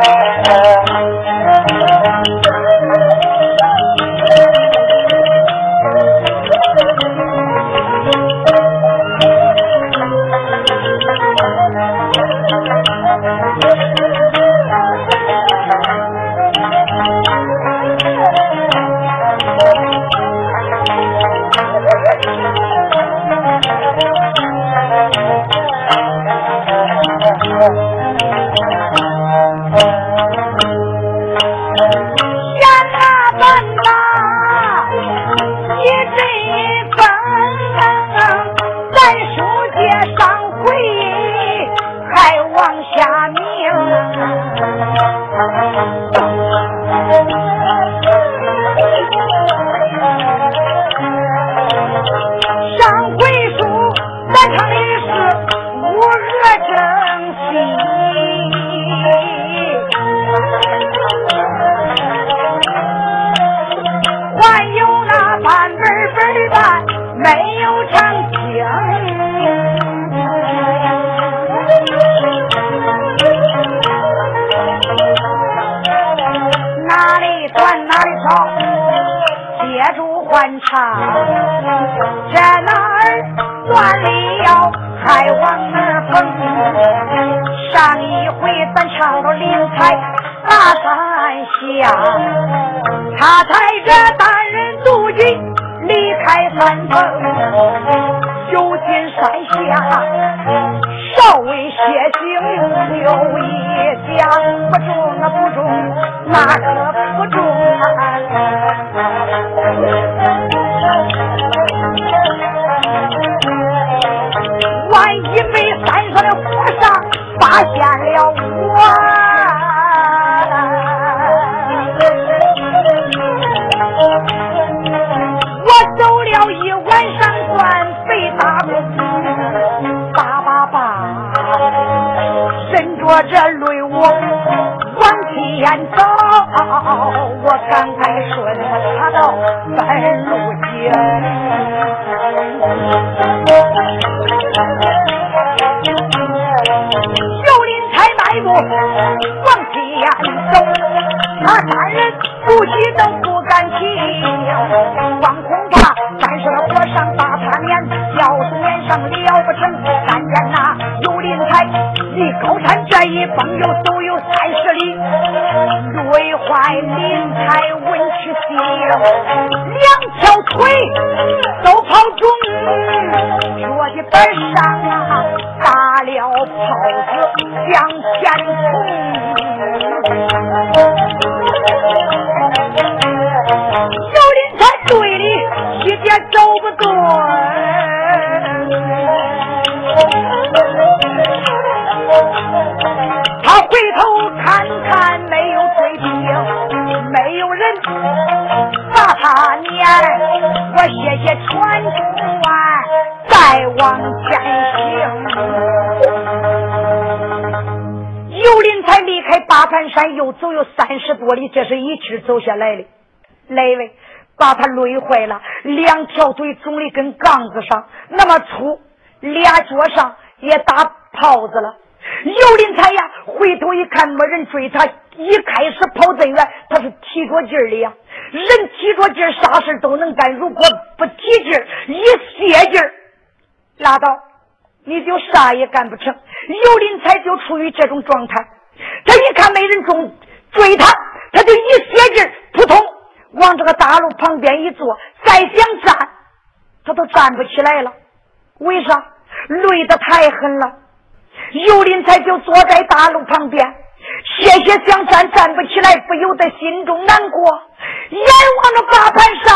啊。带着大人杜金离开三峰，就进山下，稍微歇息留一下，不中啊不中，那个不中啊？万一被山上的和尚发现回头看看，没有追兵，没有人把他撵。我歇歇喘喘，再往前行。尤林才离开八盘山，又走有三十多里，这是一气走下来的。那位把他累坏了，两条腿肿的跟杠子上那么粗，俩脚上也打泡子了。尤林才呀，回头一看没人追他，一开始跑真远，他是提着劲儿的呀。人提着劲儿，啥事都能干；如果不提劲儿，一歇劲儿，拉倒，你就啥也干不成。尤林才就处于这种状态，他一看没人追，追他。他就一歇劲儿，扑通往这个大路旁边一坐，再想站，他都站不起来了。为啥？累得太狠了。尤林才就坐在大路旁边，歇歇想站，站不起来，不由得心中难过，眼望着八盘山，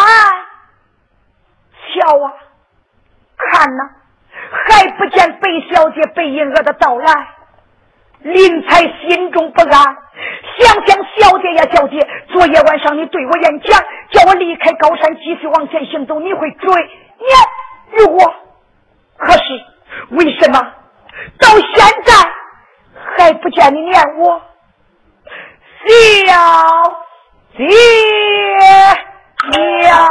瞧啊，看呐，还不见贝小姐、白银娥的到来。林才心中不安，想想小姐呀，小姐，昨夜晚上你对我演讲，叫我离开高山，继续往前行走，你会追念于我。可是为什么到现在还不见你念我？小姐呀！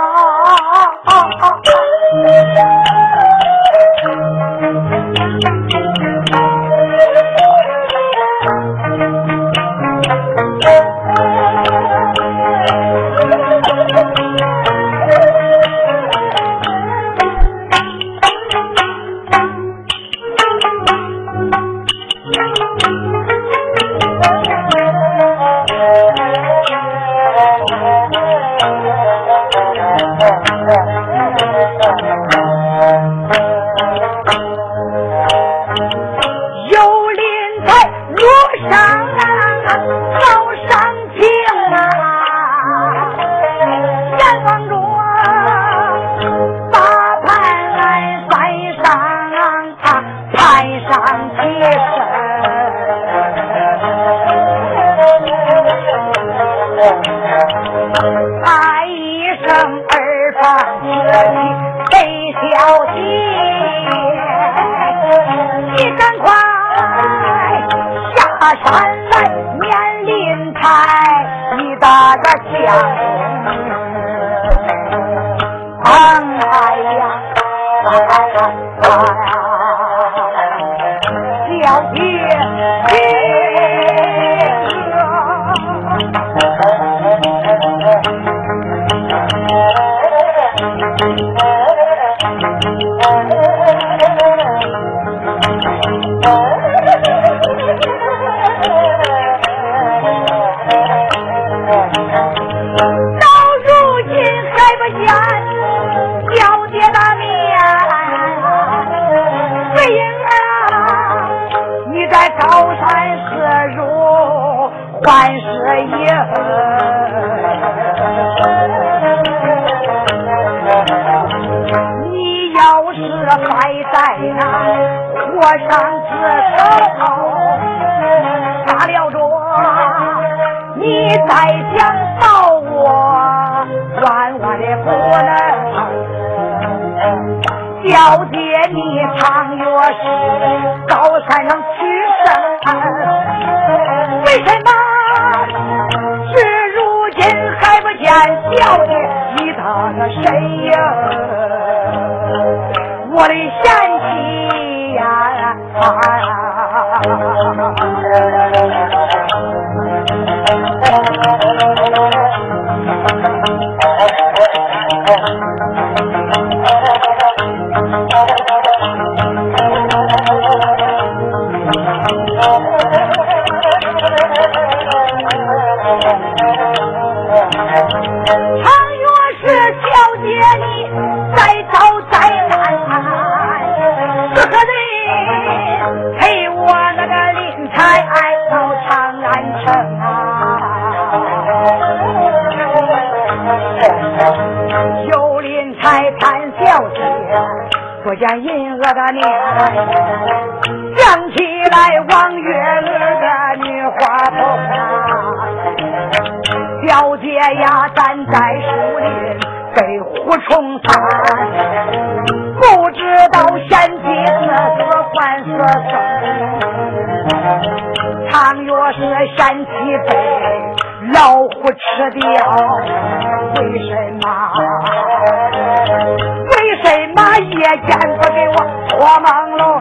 见银娥的面，想起来王月儿的女花头啊，小姐呀站在树林被虎虫缠，不知道贤妻死还是生，倘若是贤妻被老虎吃掉，为什么？赶快给我，我忙喽。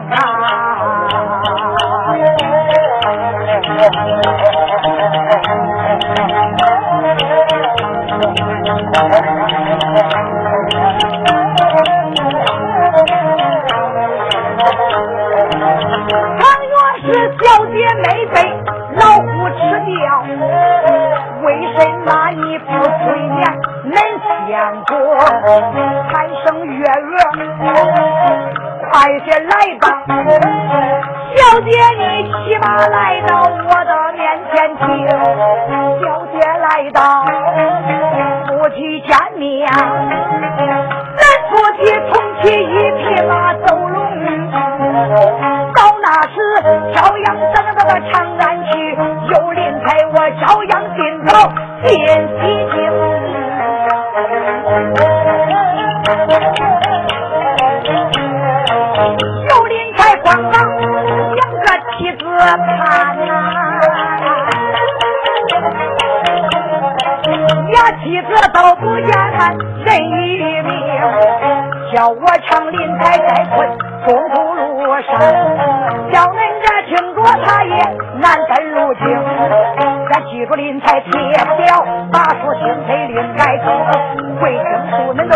朝阳等等的长安去，有林台我朝阳进头进西京。看呐，俩妻子都不见人一命，叫我长林台在困中途路上，叫我他也难分路径。咱记住林台铁表，把书心配另改出，会听书恁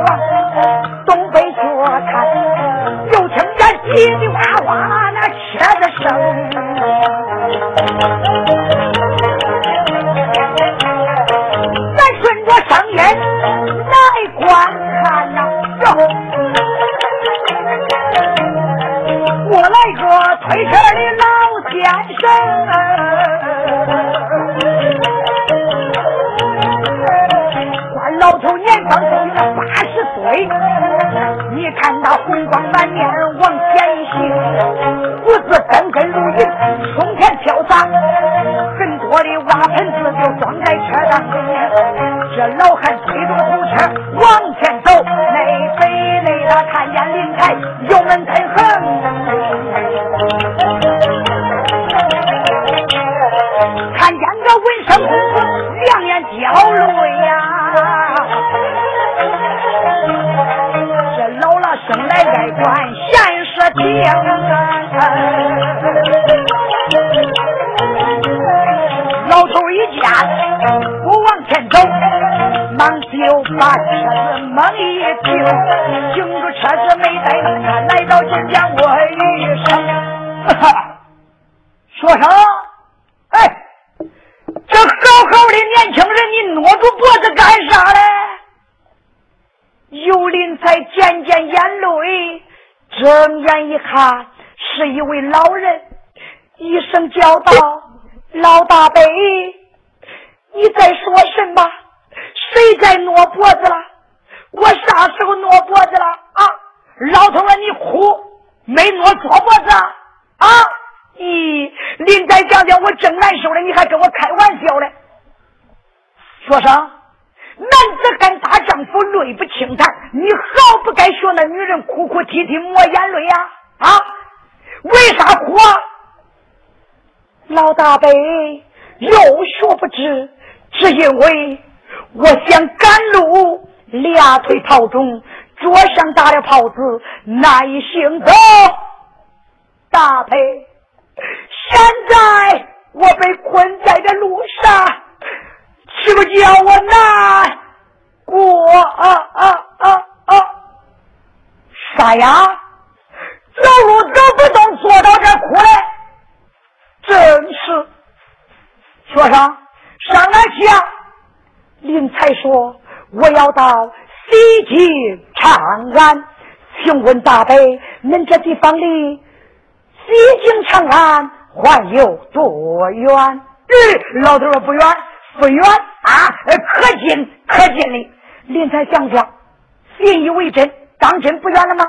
掉泪呀！这老了生来爱管闲事情，老头一见不往前走，忙就把车子猛一停，停住车子没带他来到金江问他，是一位老人，一声叫道：“老大伯，你在说什么？谁在挪脖子了？我啥时候挪脖子了？啊？老头儿，你哭没挪左脖子啊？”咦，林仔讲讲，我正难受呢，你还跟我开玩笑呢？说声，男子汉大丈夫，泪不轻弹，你好不该学那女人哭哭啼啼抹眼泪呀！啊，啊为啥哭啊？老大伯有学不知，只因为我想赶路，俩腿套中，桌上打了泡子，难以行走。大伯。现在我被困在这路上，岂不叫我难过啊啊啊啊！啥呀？学生上哪去啊？林才说我要到西京长安，请问大伯，恁这地方离西京长安？还有多远？嗯，老头说不远，不远啊，可近可近的。林才想想，信以为真，当真不远了吗？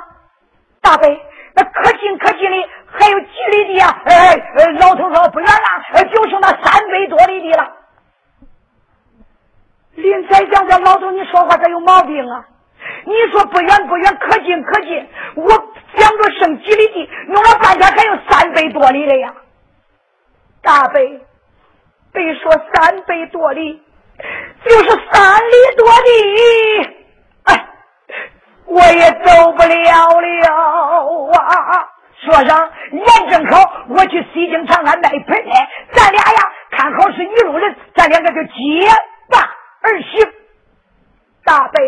大伯，那可近可近的还有几里地呀？哎，老头说不远了，就剩那三百多里地了。林才想想，老头你说话这有毛病啊！你说不远不远，可近可近，我想着剩几里地，弄了半天还有三百多里的呀。大伯，别说三百多里，就是三里多地，哎，我也走不了了啊！说上眼正好，我去西京长安卖盆来，咱俩呀，看好是一路人，咱两个就结伴而行。大伯，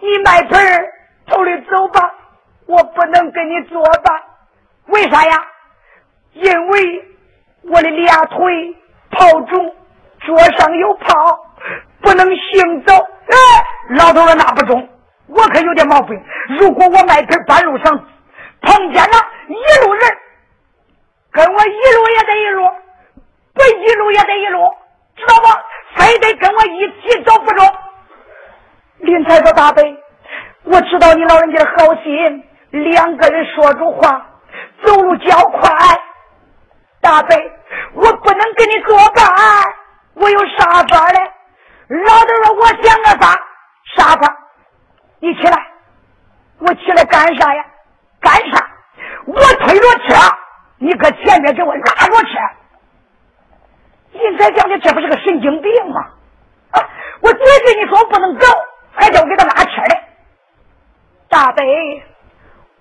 你卖盆儿头里走吧，我不能跟你作伴，为啥呀？因为。我的俩腿泡肿，桌上有泡，不能行走。哎，老头说那不中，我可有点毛病。如果我迈腿半路上碰见了一路人，跟我一路也得一路，不一路也得一路，知道吧？非得跟我一起走不中。林才说：“大伯，我知道你老人家的好心，两个人说着话，走路较快。”大伯，我不能跟你作伴，我有啥法嘞？老头说：“我想个法，啥法？你起来，我起来干啥呀？干啥？我推着车，你搁前面给我拉着车。你才讲的，这不是个神经病吗？啊！我嘴跟你说我不能走，还叫我给他拉车嘞。大伯，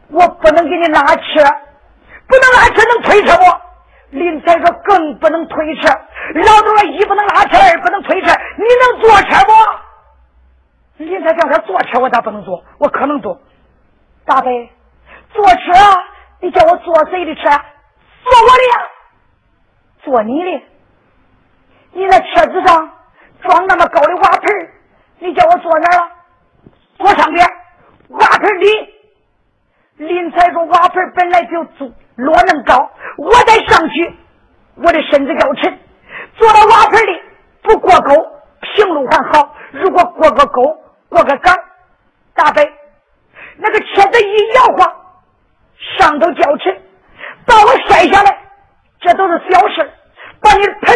我不能给你拉车，不能拉车，能推车不？林才说：“更不能推车。”老头说：“一不能拉车，二不能推车。你能坐车不？”林才叫他坐车，我咋不能坐？我可能坐。大伯，坐车，你叫我坐谁的车？坐我的呀，坐你的。你那车子上装那么高的瓦盆你叫我坐哪了？坐上边，瓦盆里。林财说：“瓦盆本来就足。”落那么高，我再上去，我的身子要沉。坐到瓦盆里，不过沟，平路还好；如果过个沟，过个岗，大伯，那个车子一摇晃，上头较沉，把我摔下来，这都是小事。把你的盆，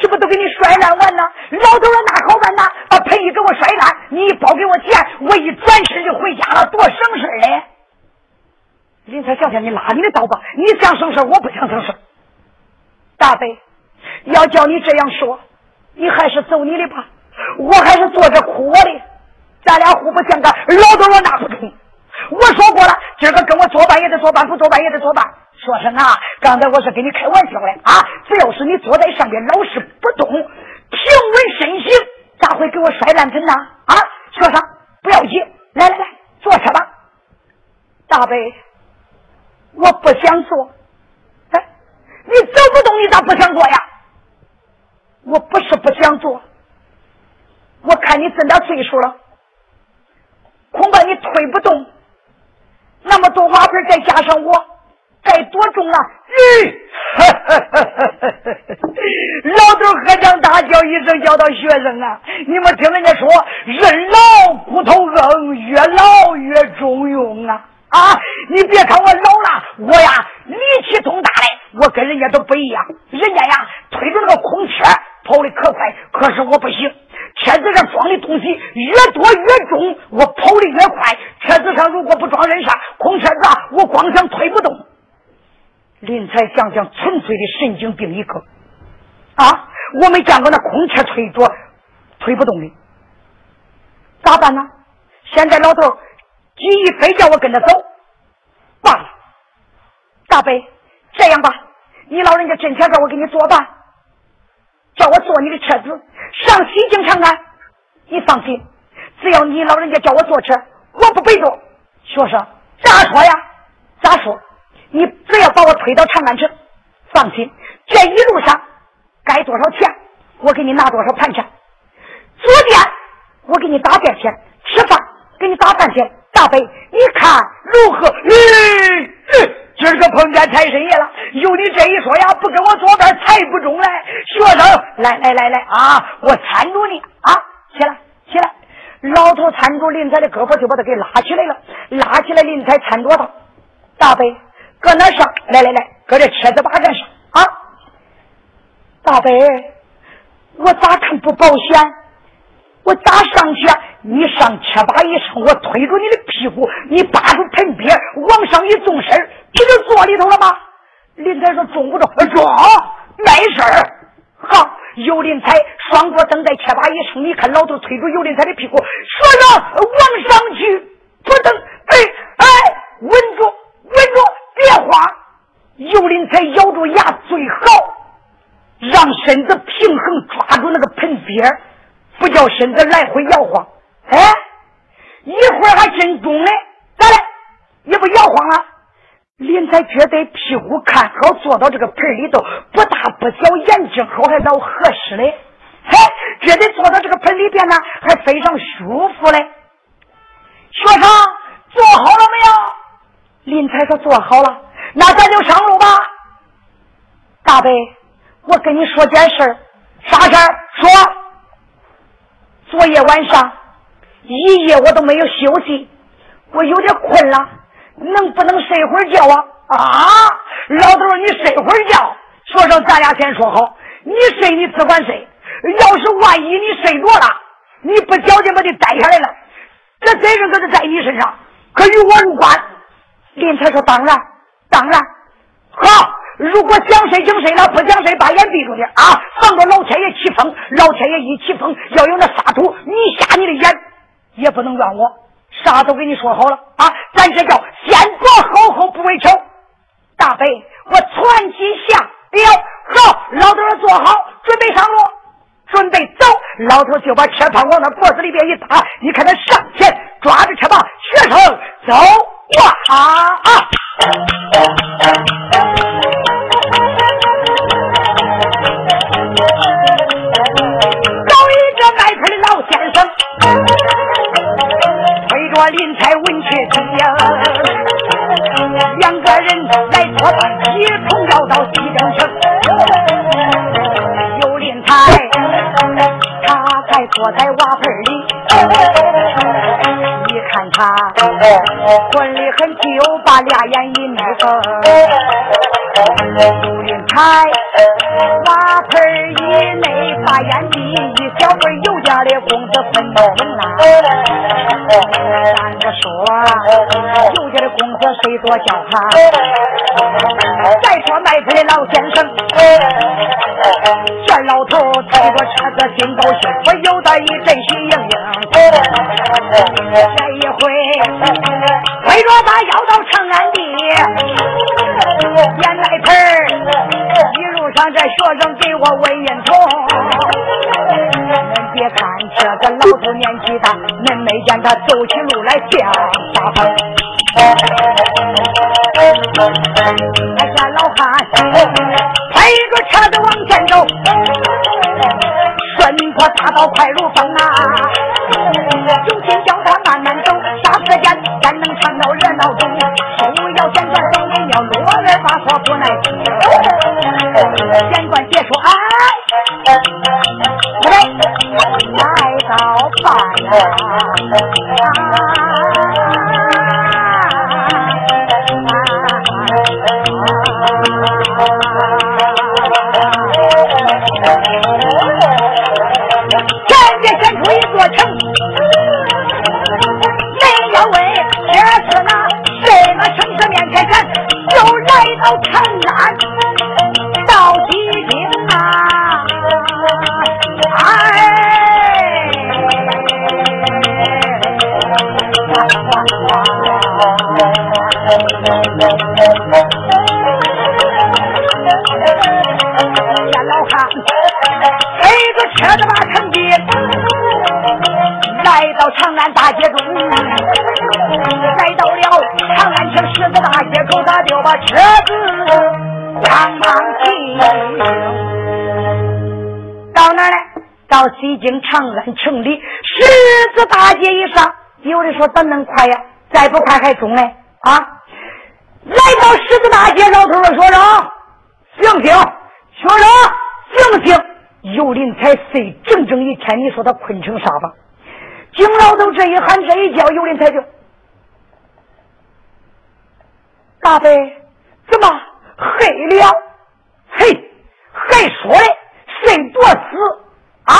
岂不都给你摔烂完了？老头说那好办呐，把盆一给我摔烂，你一包给我钱，我一转身就回家了，多省事嘞。林才想想，你拉你的倒吧，你想省事我不想省事大伯，要叫你这样说，你还是走你的吧，我还是坐着哭我的。咱俩互不相干，老头我拿不中。我说过了，今儿个跟我作伴也得作伴，不作伴也得作伴。说声啊，刚才我是跟你开玩笑的啊！只要是你坐在上边老是不动，平稳身形，咋会给我摔烂盆呢？啊，说啥不要急，来来来，坐车吧。大伯，我不想坐。哎，你走不动，你咋不想坐呀？我不是不想坐，我看你这点岁数了，恐怕你推不动。那么多瓦盆，再加上我。该多重了？咦！老头喝声大叫一声，叫到学生啊！你们听人家说，人老骨头硬，越老越中用啊！啊！你别看我老了，我呀力气重大的，我跟人家都不一样。人家呀推着那个空车跑的可快，可是我不行。车子上装的东西越多越重，我跑的越快。车子上如果不装人啥，空车子，我光想推不动。林才想想，纯粹的神经病一个啊！我没见过那空车推着推不动的，咋办呢？现在老头急于非叫我跟他走，罢了。大伯，这样吧，你老人家真想让我给你作伴，叫我坐你的车子上西京长安。你放心，只要你老人家叫我坐车，我不背坐。学生咋说呀？咋说？你只要把我推到长安城，放心，这一路上该多少钱，我给你拿多少盘缠。住店我给你打点钱，吃饭给你打饭钱。大伯，你看如何？嗯嗯，今儿个碰见财神爷了，有你这一说呀，不跟我作伴财不中嘞。学生，来来来来啊，我搀住你啊，起来起来。老头搀住林彩的胳膊，就把他给拉起来了，拉起来，林彩搀着他，大伯。搁哪上？来来来，搁这车子把杆上啊！大伯，我咋看不保险？我咋上去？你上车把一上，我推着你的屁股，你扒住盆边往上一纵身，不就坐里头了吗？林才说中不中？中，没事儿。好，尤林才双脚蹬在车把一声，你看老头推住尤林才的屁股，说着往上去，不蹬，哎哎，稳住，稳住。别慌，尤林才咬住牙，最好让身子平衡，抓住那个盆边不叫身子来回摇晃。哎，一会儿还真中嘞，咋嘞？也不摇晃了。林才觉得屁股看好，坐到这个盆里头，不大不小，眼睛好还老合适嘞。嘿，觉得坐到这个盆里边呢，还非常舒服嘞。学生坐好了没有？林才说：“做好了，那咱就上路吧。”大伯，我跟你说件事啥事儿？说。昨夜晚上一夜我都没有休息，我有点困了，能不能睡会儿觉啊？啊，老头，你睡会儿觉。说声，咱俩先说好，你睡你只管睡，要是万一你睡着了，你不小心把你带下来了，这责任可是在你身上，可与我无关。林才说：“当然，当然，好。如果想睡就睡了，不想睡把眼闭住点啊，防着老天爷起风。老天爷一起风，要有那沙土，你瞎你的眼，也不能怨我。啥都给你说好了啊，咱这叫先做好后不为丑。大北，我传起下了，好，老头坐好，准备上路，准备走。老头就把车筐往那脖子里边一搭，你看他上前抓着车把，学生走。”哇啊！找着林才文去听呀。两个人来作伴，一同要到西凉城。有林才，他才坐在瓦盆里。看他混的很就把俩眼一眯缝。有林才瓦盆以内把眼闭，一小份油家的公子分明啦。咱不说有家的公子谁多叫他？再说卖菜的老先生。这老头推着车子心高兴，不由得一阵喜盈盈。这一回推着他要到长安地，眼来盆一路上这学生给我喂烟筒。别看这个老头年纪，看他走起路来像大风。那家老汉。开着车子往前走，顺坡大道快如风啊！已经长安城里十字大街以上。有的说怎能快呀？再不快还中呢？啊！来到十字大街，老头说：“学生，醒醒！学生，醒醒！”尤林才睡整整一天，你说他困成啥吧？金老头这一喊，这一叫，尤林才就大伯。怎么黑了？嘿，还说嘞，睡多死啊？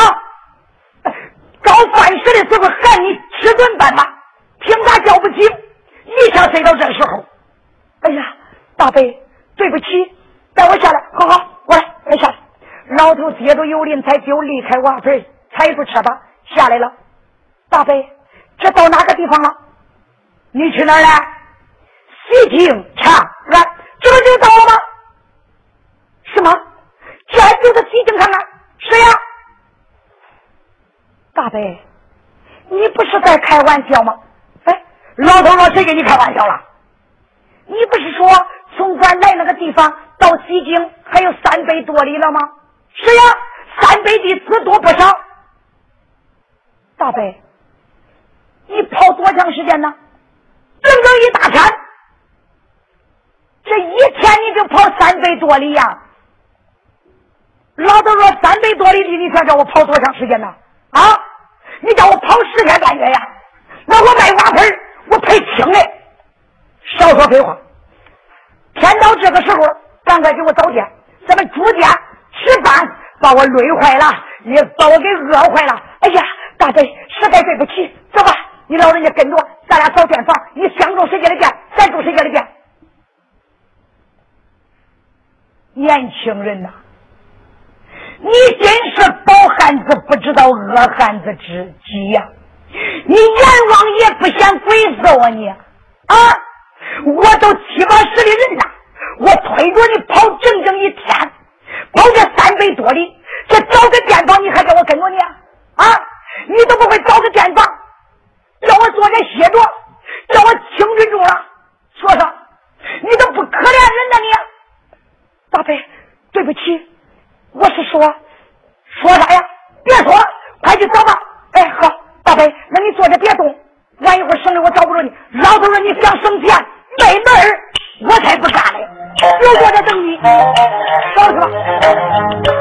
刚饭时的时候喊你吃顿饭吧，凭啥叫不起？一下睡到这时候，哎呀，大伯，对不起，带我下来，好好，过来，我下来。老头接着有林才就离开瓦盆，踩住车吧，下来了。大伯，这到哪个地方了？你去哪儿了？西京长安。这不就到了吗？什么？这就是西京看看？谁呀？对，你不是在开玩笑吗？哎，老头说谁跟你开玩笑了？你不是说从咱来那个地方到西京还有三百多里了吗？是呀，三百里只多不少。大伯，你跑多长时间呢？整整一大天。这一天你就跑三百多里呀？老头说三百多里地，你想叫我跑多长时间呢？啊？你叫我跑十天半月呀？那我卖瓦盆我赔清嘞！少说废话！天到这个时候，赶快给我找店，咱们住店吃饭，把我累坏了，也把我给饿坏了。哎呀，大伯，实在对不起，走吧，你老人家跟着，咱俩找店房，你想住谁家的店，咱住谁家的店。年轻人呐，你真是宝汉子不知道饿汉子之急呀！你阎王爷不嫌鬼子啊你啊！我都七八十的人了，我推着你跑整整一天，跑这三百多里，这找个店房你还叫我跟着你啊？你都不会找个店房，叫我坐着歇着，叫我清水住了，说说，你都不可怜人呐你！大伯，对不起，我是说，说啥呀？别说，快去找吧。哎，好，大伯，那你坐着别动，晚一会儿省得我找不着你。老头说你想省钱，没门儿，我才不干嘞！我坐着等你，找去吧。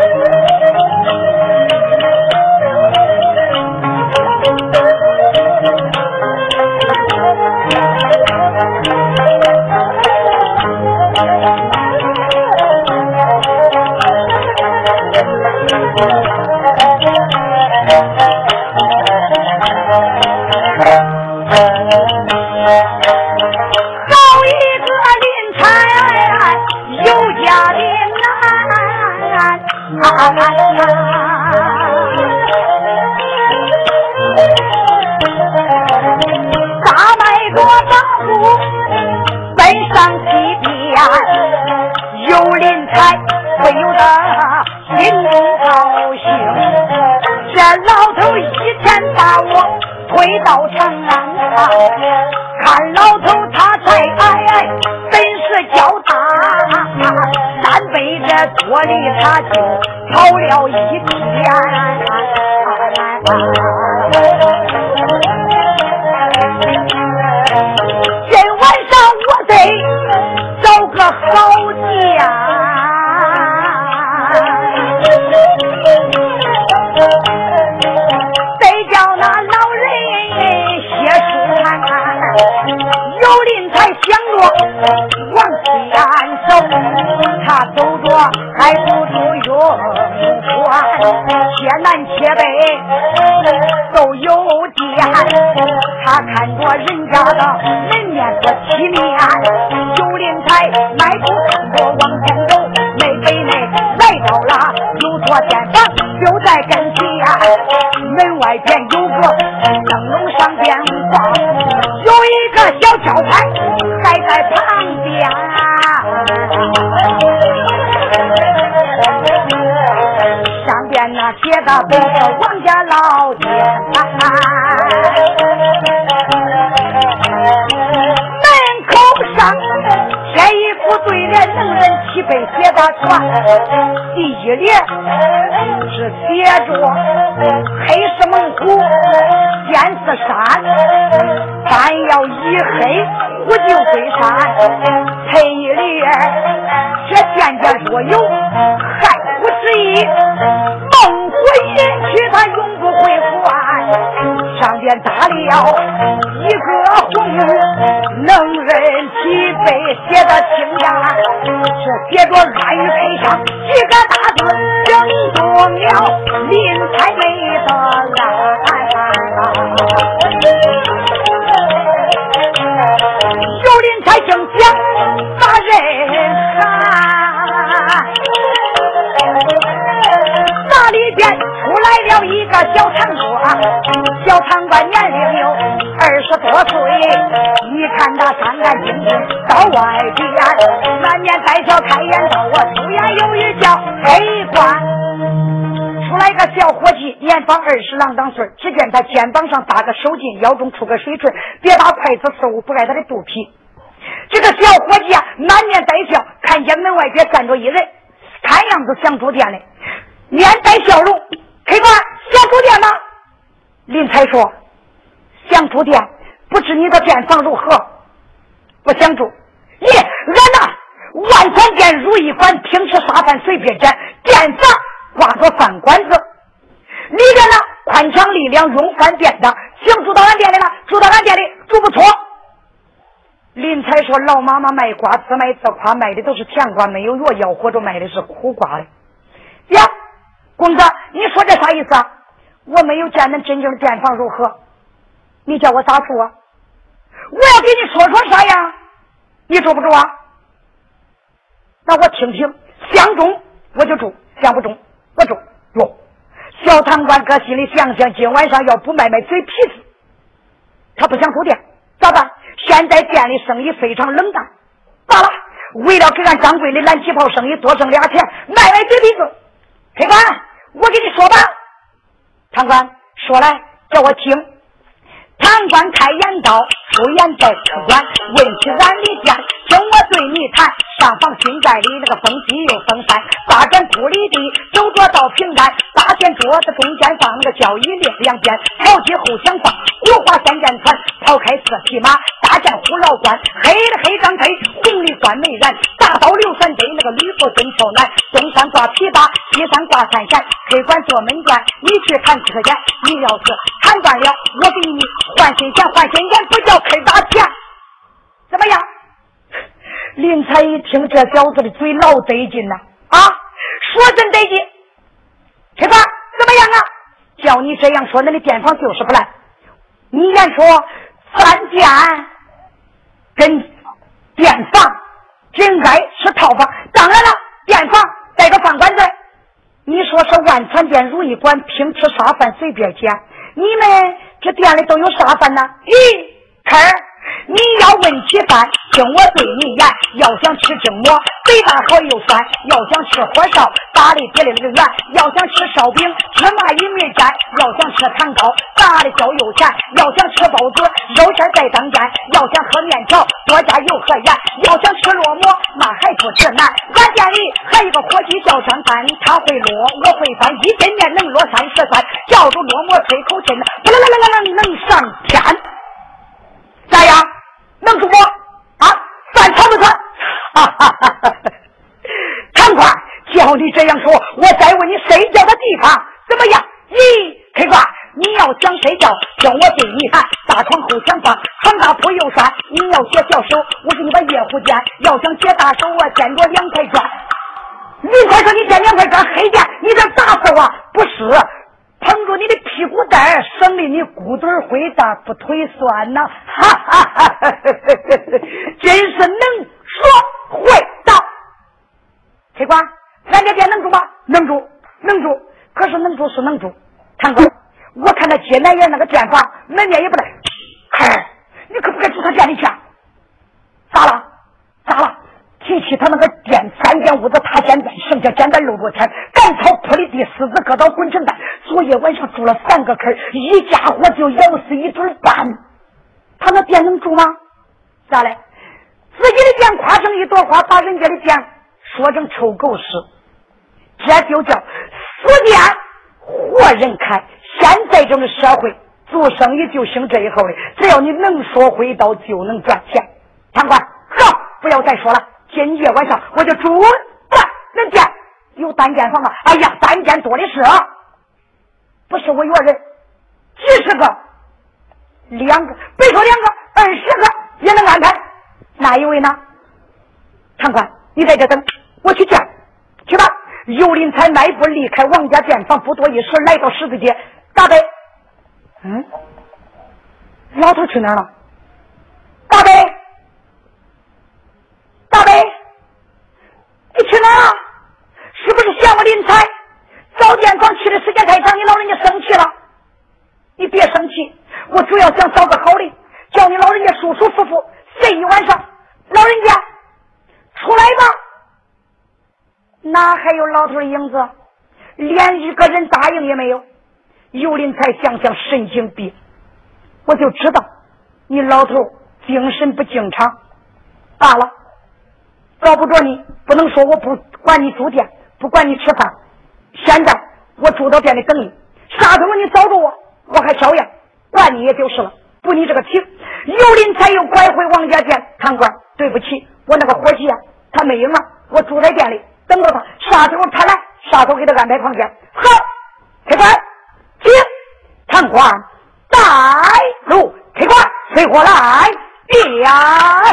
看老头他才哎哎本事较大，三杯这多里他就跑了一天。南且北都有店，他看着人家的门面多体面，那写的都是王家老店，门口上贴一副对联，能人齐背写的传。第一联是写着黑是猛虎，尖是山，但要一黑虎就归山。有林才正讲把人喊，那里边。出来了一个小堂官，小堂官年龄有二十多岁，一看他干干净净到外边，满面带笑开言道：“我出言有语叫黑官。”出来个小伙计，年方二十郎当岁，只见他肩膀上搭个手巾，腰中出个水锤，别把筷子似乎不挨他的肚皮。这个小伙计啊，满面带笑，看见门外边站着一人，看样子想住店的，面带笑容。客官想住店吗？林才说：“想住店，不知你的店房如何？不想住。咦，俺那万传店如意馆，平时沙饭随便捡，店房挂着饭馆子，里边呢宽敞力量，用饭店的，想住到俺店里了？住到俺店里住不错。”林才说：“老妈妈卖瓜，自卖自夸，卖的都是甜瓜，没有药药，或者卖的是苦瓜的。”呀。公子，你说这啥意思啊？我没有见恁真正的店房如何？你叫我咋住啊？我要给你说说啥呀？你住不住啊？那我听听，相中我就住，相不中我住。哟，小堂官搁心里想想，今晚上要不卖卖嘴皮子，他不想住店，咋办？现在店里生意非常冷淡，罢了，为了给俺掌柜的揽旗袍生意多挣俩钱，卖卖嘴皮子，客官。我给你说吧，堂官说来叫我听。堂官开言刀：“出言在客官，问起俺的店，听我对你谈。上房新盖里那个风气又风山，八转铺里地，走着到平安。八前桌子中间放那个交椅列，两边条街后厢放国华三件船，抛开四匹马，大将虎牢关，黑的黑张黑，红的关没染。大刀刘三贼，那个吕布真挑难，东山挂琵琶，西山挂三弦。客官做门官，你去看客间，你要是看惯了，我给你。”换新钱，换新钱，不叫开大钱，怎么样？林才一听，这小子的嘴老得劲呐！啊，说真得劲。开官怎么样啊？叫你这样说，那的店房就是不来。你先说三店跟店房应该是套房，当然了，店房带个饭馆子。你说是万传店如意馆，拼吃啥饭随便捡。你们这店里都有啥饭呢？咦，儿你要问起饭，听我对你言，要想吃蒸馍，嘴巴好又酸；要想吃火烧，大的铁的那个圆；要想吃烧饼，芝麻与面粘；要想吃糖糕，大的焦又甜；要想吃包子，肉馅在当间；要想喝面条，多加油和盐；要想吃烙馍，那还不吃难。俺店里还有个伙计叫张三，他会烙，我会翻，一斤面能烙三十三，叫住烙馍吹口气，不啦啦啦啦啦，能上天。咋样？能煮不？啊，饭团不团？哈哈哈哈哈！长官，叫你这样说，我再问你睡觉的地方怎么样？咦，开官，你要想睡觉，叫我对你喊，大床后墙放，床大铺又酸。你要写小手，我给你把夜壶垫；要想写大手，我垫着两块砖。你快说，你垫两块砖黑垫，你这打死我？不是。捧着你的屁股蛋，省得你骨墩儿灰大不腿酸呐！哈哈哈哈哈！真是能说会道。黑官，俺这店能住吗？能住，能住。可是能住是能住。堂哥，我看那接南园那个店房门面也不赖。嗨，你可不该住他店里去。咋了？咋了？提起他那个店，三间屋子他先占，剩下简单六多天，干草铺的地，狮子搁到滚成蛋。昨夜晚上住了三个坑，一家伙就咬死一顿半。他那店能住吗？咋嘞？自己的店夸成一朵花，把人家的店说成臭狗屎。这就叫死店活人开。现在这个社会，做生意就兴这一号的，只要你能说会道，就能赚钱。贪官，好，不要再说了。今夜晚上我就住在那店，有单间房啊！哎呀，单间多的是，不是我一个人，几十个，两个，别说两个，二十个。哪一位呢？长官，你在这等，我去见。去吧。尤林才迈步离开王家店房，不多一时来到十字街。大伯，嗯，老头去哪儿了？大伯。大伯，你去哪儿了？是不是嫌我林才早店房去的时间太长，你老人家生气了？你别生气，我主要想找个好的，叫你老人家舒舒服服睡一晚上。老人家，出来吧。哪还有老头的影子？连一个人答应也没有。尤林才想想神经病，我就知道你老头精神不正常。罢了。找不着你，不能说我不管你住店，不管你吃饭。现在我住到店里等你，啥时候你找着我，我还照样管你，也就是了。不你这个情，有林才又拐回王家店。堂官，对不起，我那个伙计啊，他没影了。我住在店里等着他，啥时候他来，啥时候给他安排房间。好，开馆，请堂官带路。开馆，随我来。呀！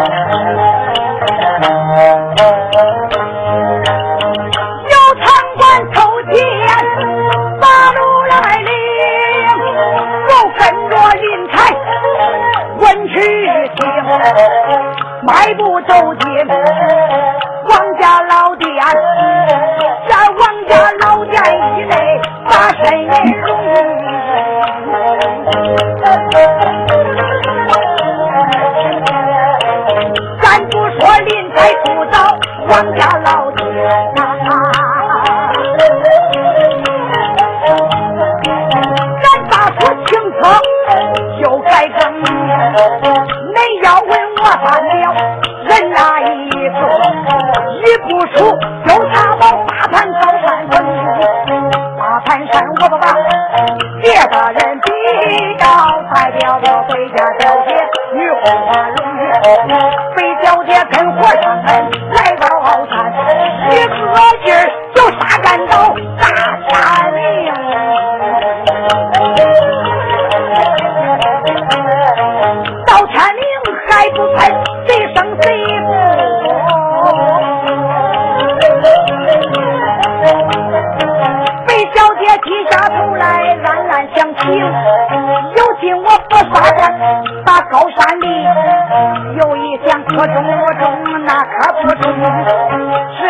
Thank you.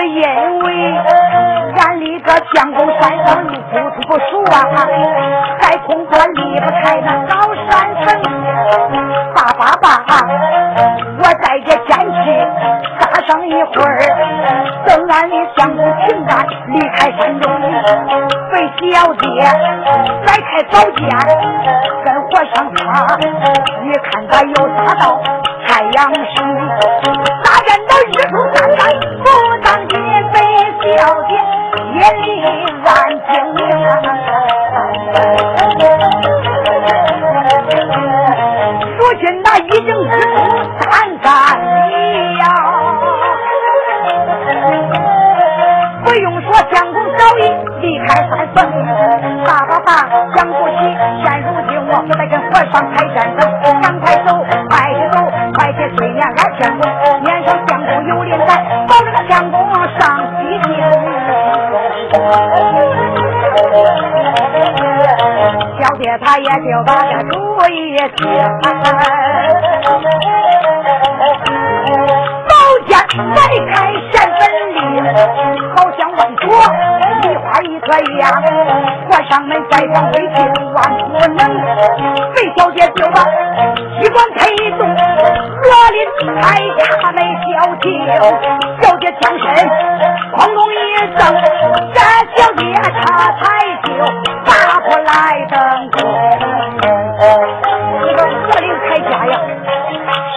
因为俺离个相公山上路不不熟啊，还恐怕离不开那高山城。爸爸爸，我在这坚持扎上一会儿，等俺的相公平安离开山中，为小姐来开宝剑跟和尚他，你看他又杀到太阳升，不再跟和尚开战争，赶快走，快去走，快去催眠俺相公，撵上相公有灵在，保着个相公上西天。小姐她也就把这主意定，宝剑迈开显本领，好像万朵梨花一颗样。关上门再想为情万不能，费小姐就把机关推动，罗林开卡那小径，小姐将身哐咚一声，这小姐她才就。打不来登空，这个恶灵铠甲呀，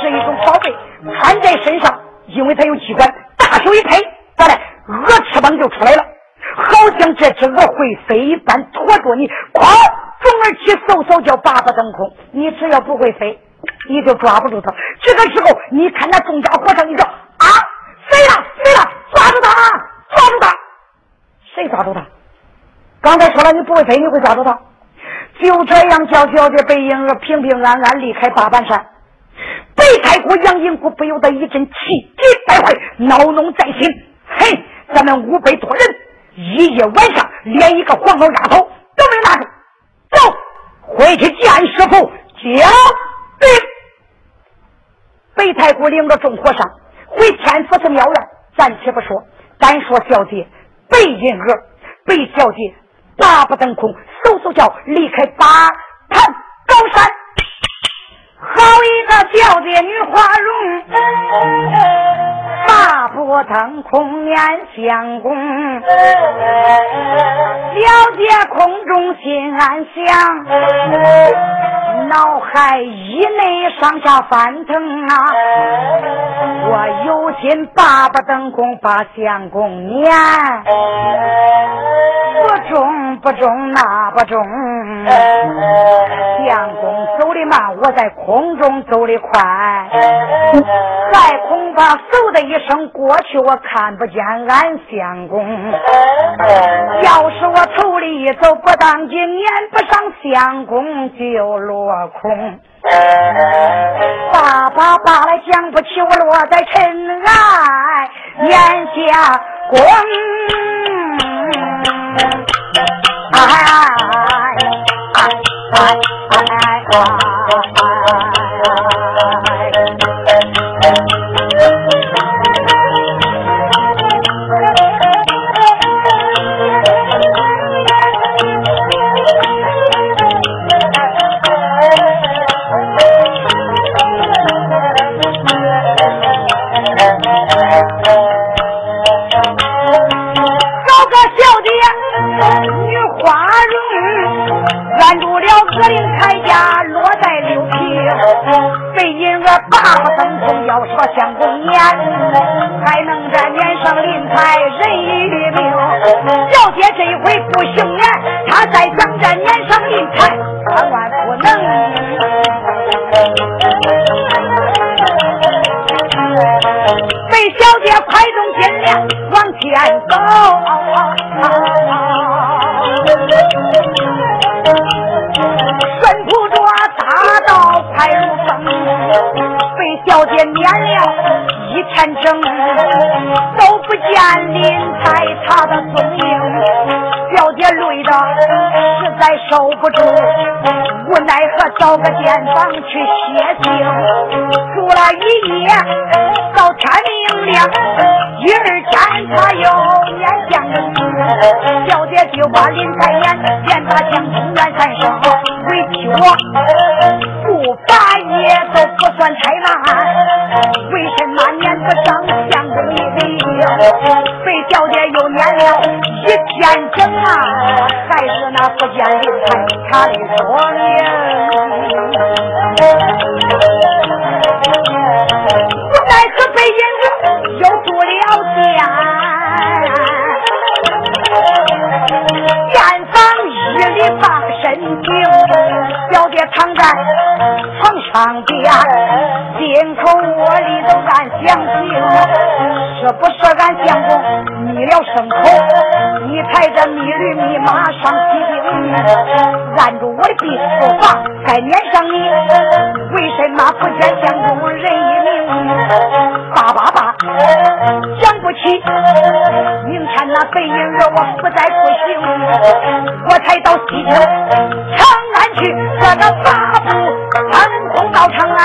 是一种宝贝，穿在身上，因为它有机关，大手一推，咋的？鹅翅膀就出来了，好像这只鹅会飞一般，驮着你，哐，中而起，嗖嗖叫八八登空。你只要不会飞，你就抓不住他。这个时候，你看那众家和尚一叫啊，飞了，飞了，抓住他，抓住他，谁抓住他？刚才说了，你不会飞，你会抓住他。就这样，叫小姐白婴儿平平安安离开八幡山。北太姑杨银姑不由得一阵气急败坏，恼怒在心。嘿，咱们五百多人，一夜晚上连一个黄毛丫头都没拿住。走，回去见师傅，交兵。北太姑领着众和尚回天福寺庙院，暂且不说，单说小姐白银儿，白小姐。大不登空，嗖嗖叫离开八盘高山。好一个小姐女花容，大步腾空念相公，小姐空中心安详，脑海一内上下翻腾啊！我有心八不登空把相公撵。不中不中那不中，相公走的慢，我在空中走的快，还恐怕嗖的一声过去，我看不见俺相公。要是我头里一走，不当紧撵不上相公就落空。爸爸爸来讲不起，我落在尘埃眼下光。哎哎哎哎不行年，他在想这年上林台，万万不能。被小姐快动金链往前走。顺途着大道快如风，被小姐撵了一天整，都不见林台他的踪影。小姐累的实在受不住，无奈何找个间房去歇息，住了一夜，到天明亮，第二天他又念相公，小姐就把林采言，便把相公怨三声，委屈我不把夜都不算太难，为什么念不上相公一礼？被小姐又念了一天整啊，还是那不见林台他的说明。无奈何背影子又住了店，见真精，小姐躺在床上边，进口窝里都暗想情。是不是俺相公觅了牲口？你抬着密驴密马上骑兵，按住我的鼻子房，再撵上你。为什么不见相公人一名？爸爸爸，想不起明天那背影儿我不再不行，我才到西京长安去，这个八步腾空到长安。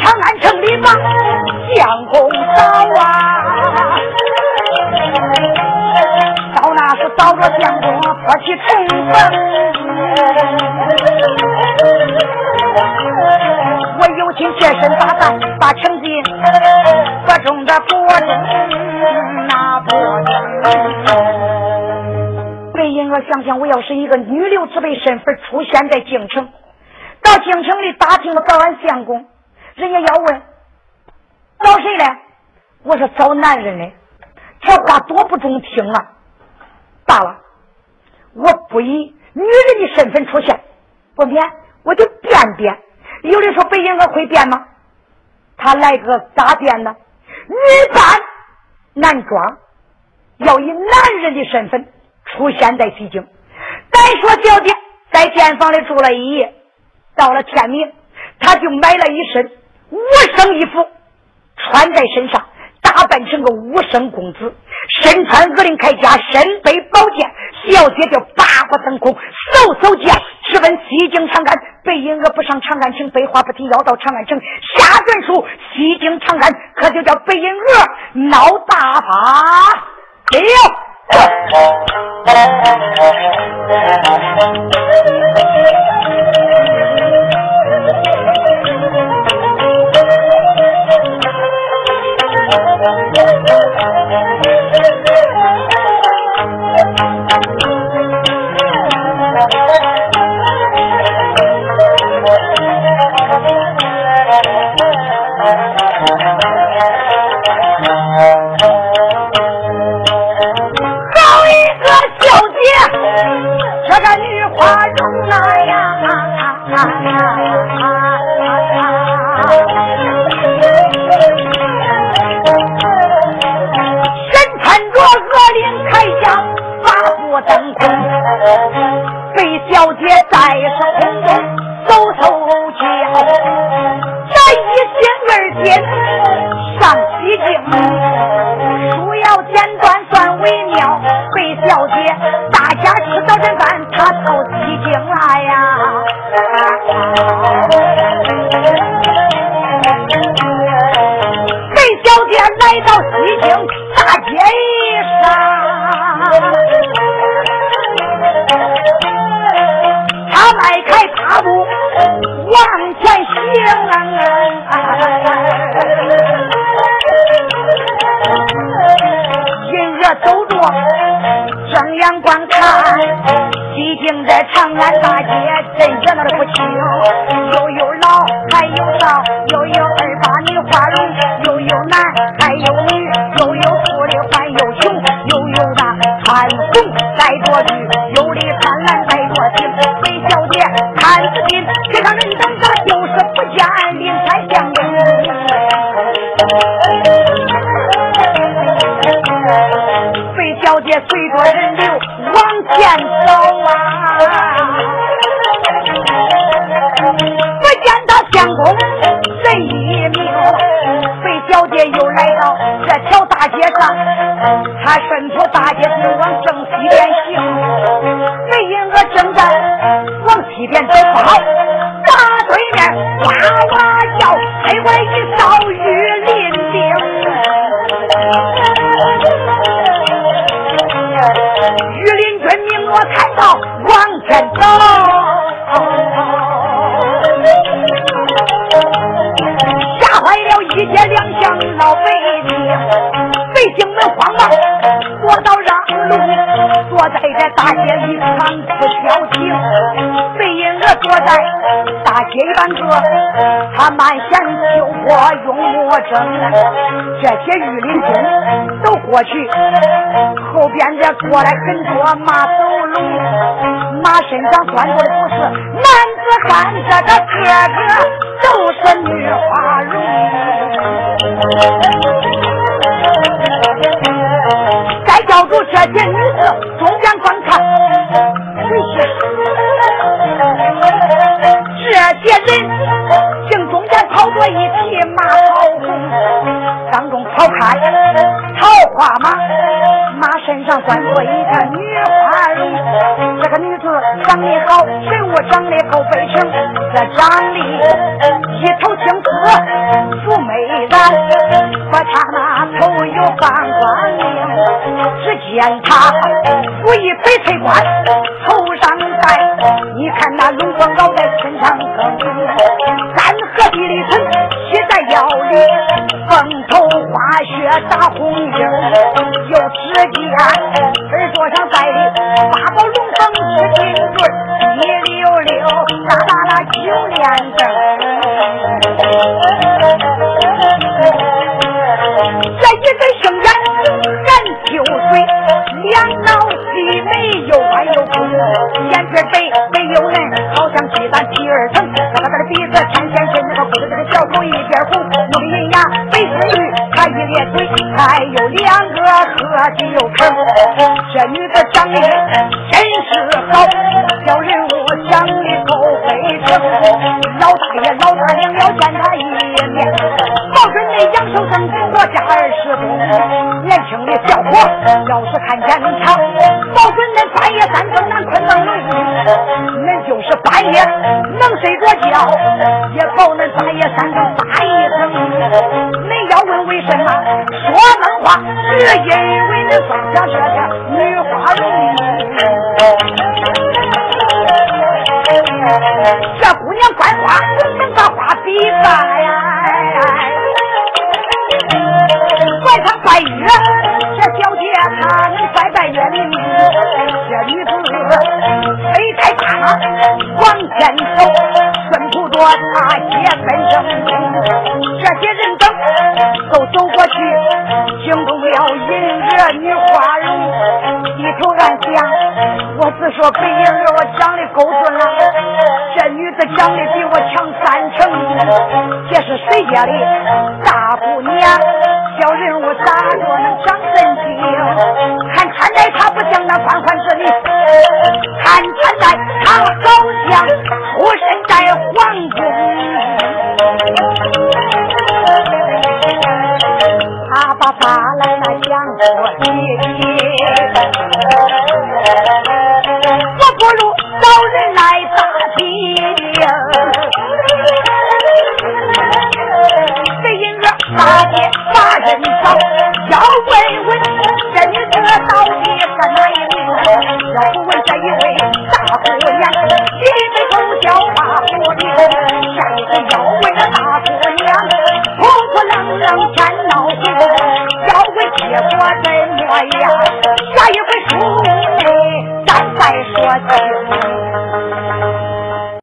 长安城里把相公早啊，到那时找着相我去重，我有心贴身打扮，把成绩各种的播种那播种背影我想想，我要是一个女流之辈身份出现在京城，到京城里打听了找俺相公，人家要问。找谁呢？我说找男人呢。这话多不中听啊！我不以女人的身份出现，不免我就变变。有人说北京哥会变吗？他来个咋变呢？女扮男装，要以男人的身份出现在西京。再说小姐在间房里住了一夜，到了天明，他就买了一身无生衣服。穿在身上，打扮成个武生公子，身穿鹅翎铠甲，身背宝剑，小姐叫八卦腾空，嗖嗖叫，直奔西京长安。背影儿不上长安城，废话不提，要到长安城，下卷书西京长安，可就叫背影儿闹大发。哎 他满弦秋波用墨争。这些御林军都过去，后边这过来很多马走龙，马身上拴着的不是男子汉，这个个个中跑开桃花马，马身上拴着一个女花容。这个女子长得好，人物长得够悲情，这长得一头青丝素美然，可她那头有半光翎。只见她负一翡翠冠，头上戴，你看那龙冠镐在身上更，三合地里层系在腰里，凤头花雪打红缨，又只见耳朵上戴的八宝龙凤是金坠，一溜溜大大那九连灯，这一对杏眼含秋水，两脑细眉又弯又红，眼皮白白又嫩，好像鸡蛋第二层。他的鼻子天天深，那个鼓的这个小口一边红，木的银牙白是绿，他一咧嘴，还有两个喝酒盆。这女的长得真是好，小人物长得够非常。老大爷老大娘要见他一面，保准那杨守正国家二十公，年轻的小伙要是看见他，保准恁半夜三更难困能容恁就是半夜能睡着觉，也保恁半夜三更打一声。为什么说梦话，是因为恁放下这个女花容。这姑娘观花能把花比大呀？晚上拜月，这小姐她能拜拜月明。这女子飞太大了往前走，顺土着大街跟上。这些人都走过去，惊动了银娥女花容，低头暗想：我只说北银儿我长得够俊了，这女子长得比我强三成，这是谁家的大姑娘？小人物咋着能长真精？看穿戴，她不像那官宦之女，看穿戴，她好像出身在我不如找人来打听。这银子大街把人找，要问问这女子到底是哪一名？要不问这一位大姑娘，结果